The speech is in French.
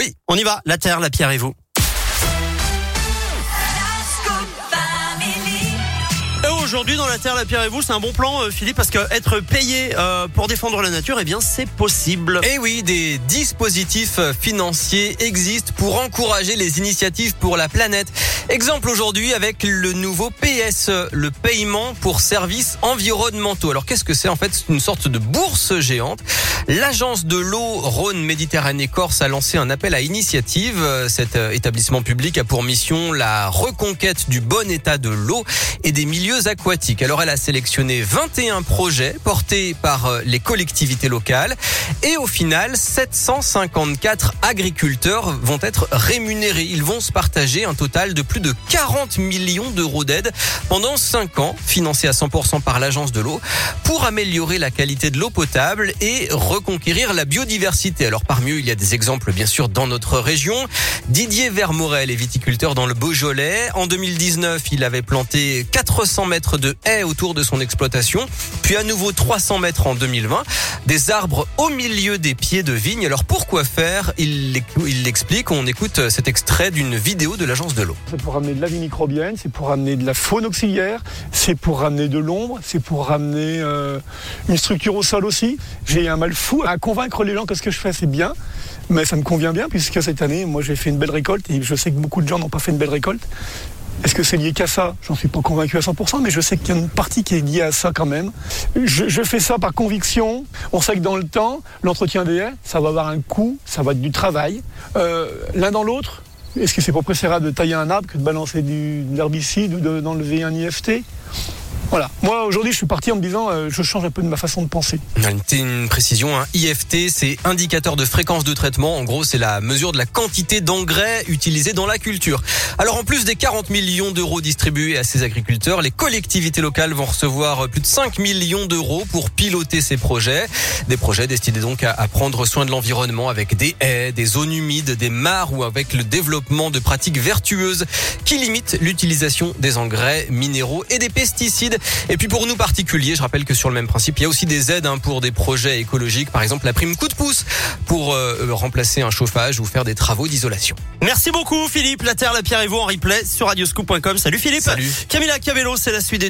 Oui. On y va, la terre, la pierre et vous. Aujourd'hui, dans la Terre, la Pierre et vous, c'est un bon plan, euh, Philippe, parce que être payé euh, pour défendre la nature, eh bien, c'est possible. Et oui, des dispositifs financiers existent pour encourager les initiatives pour la planète. Exemple aujourd'hui avec le nouveau PS, le paiement pour services environnementaux. Alors qu'est-ce que c'est? En fait, c'est une sorte de bourse géante. L'agence de l'eau Rhône Méditerranée Corse a lancé un appel à initiative. Cet établissement public a pour mission la reconquête du bon état de l'eau et des milieux aquatiques. Alors elle a sélectionné 21 projets portés par les collectivités locales et au final 754 agriculteurs vont être rémunérés. Ils vont se partager un total de plus de 40 millions d'euros d'aide pendant 5 ans, financés à 100% par l'agence de l'eau, pour améliorer la qualité de l'eau potable et reconquérir la biodiversité. Alors parmi eux, il y a des exemples bien sûr dans notre région. Didier Vermorel est viticulteur dans le Beaujolais. En 2019, il avait planté 400 mètres de haies autour de son exploitation, puis à nouveau 300 mètres en 2020. Des arbres au milieu des pieds de vigne. Alors pourquoi faire? Il l'explique. On écoute cet extrait d'une vidéo de l'agence de l'eau. C'est pour ramener de la vie microbienne, c'est pour ramener de la faune auxiliaire, c'est pour ramener de l'ombre, c'est pour ramener euh, une structure au sol aussi. J'ai un mal fou à convaincre les gens que ce que je fais c'est bien, mais ça me convient bien puisque cette année, moi j'ai fait une belle récolte et je sais que beaucoup de gens n'ont pas fait une belle récolte. Est-ce que c'est lié qu'à ça? J'en suis pas convaincu à 100%, mais je sais qu'il y a une partie qui est liée à ça quand même. Je, fais ça par conviction. On sait que dans le temps, l'entretien des haies, ça va avoir un coût, ça va être du travail. Euh, L'un dans l'autre, est-ce que c'est pas préférable de tailler un arbre que de balancer du, de l'herbicide ou d'enlever un IFT voilà. Moi, aujourd'hui, je suis parti en me disant, euh, je change un peu de ma façon de penser. Une, une précision, un IFT, c'est indicateur de fréquence de traitement. En gros, c'est la mesure de la quantité d'engrais utilisés dans la culture. Alors, en plus des 40 millions d'euros distribués à ces agriculteurs, les collectivités locales vont recevoir plus de 5 millions d'euros pour piloter ces projets. Des projets destinés donc à, à prendre soin de l'environnement avec des haies, des zones humides, des mares ou avec le développement de pratiques vertueuses qui limitent l'utilisation des engrais minéraux et des pesticides. Et puis pour nous particuliers, je rappelle que sur le même principe, il y a aussi des aides hein, pour des projets écologiques, par exemple la prime coup de pouce pour euh, remplacer un chauffage ou faire des travaux d'isolation. Merci beaucoup Philippe, la Terre, la Pierre et vous en replay sur radioscoop.com. Salut Philippe. Salut. Camilla Cabello, c'est la suite des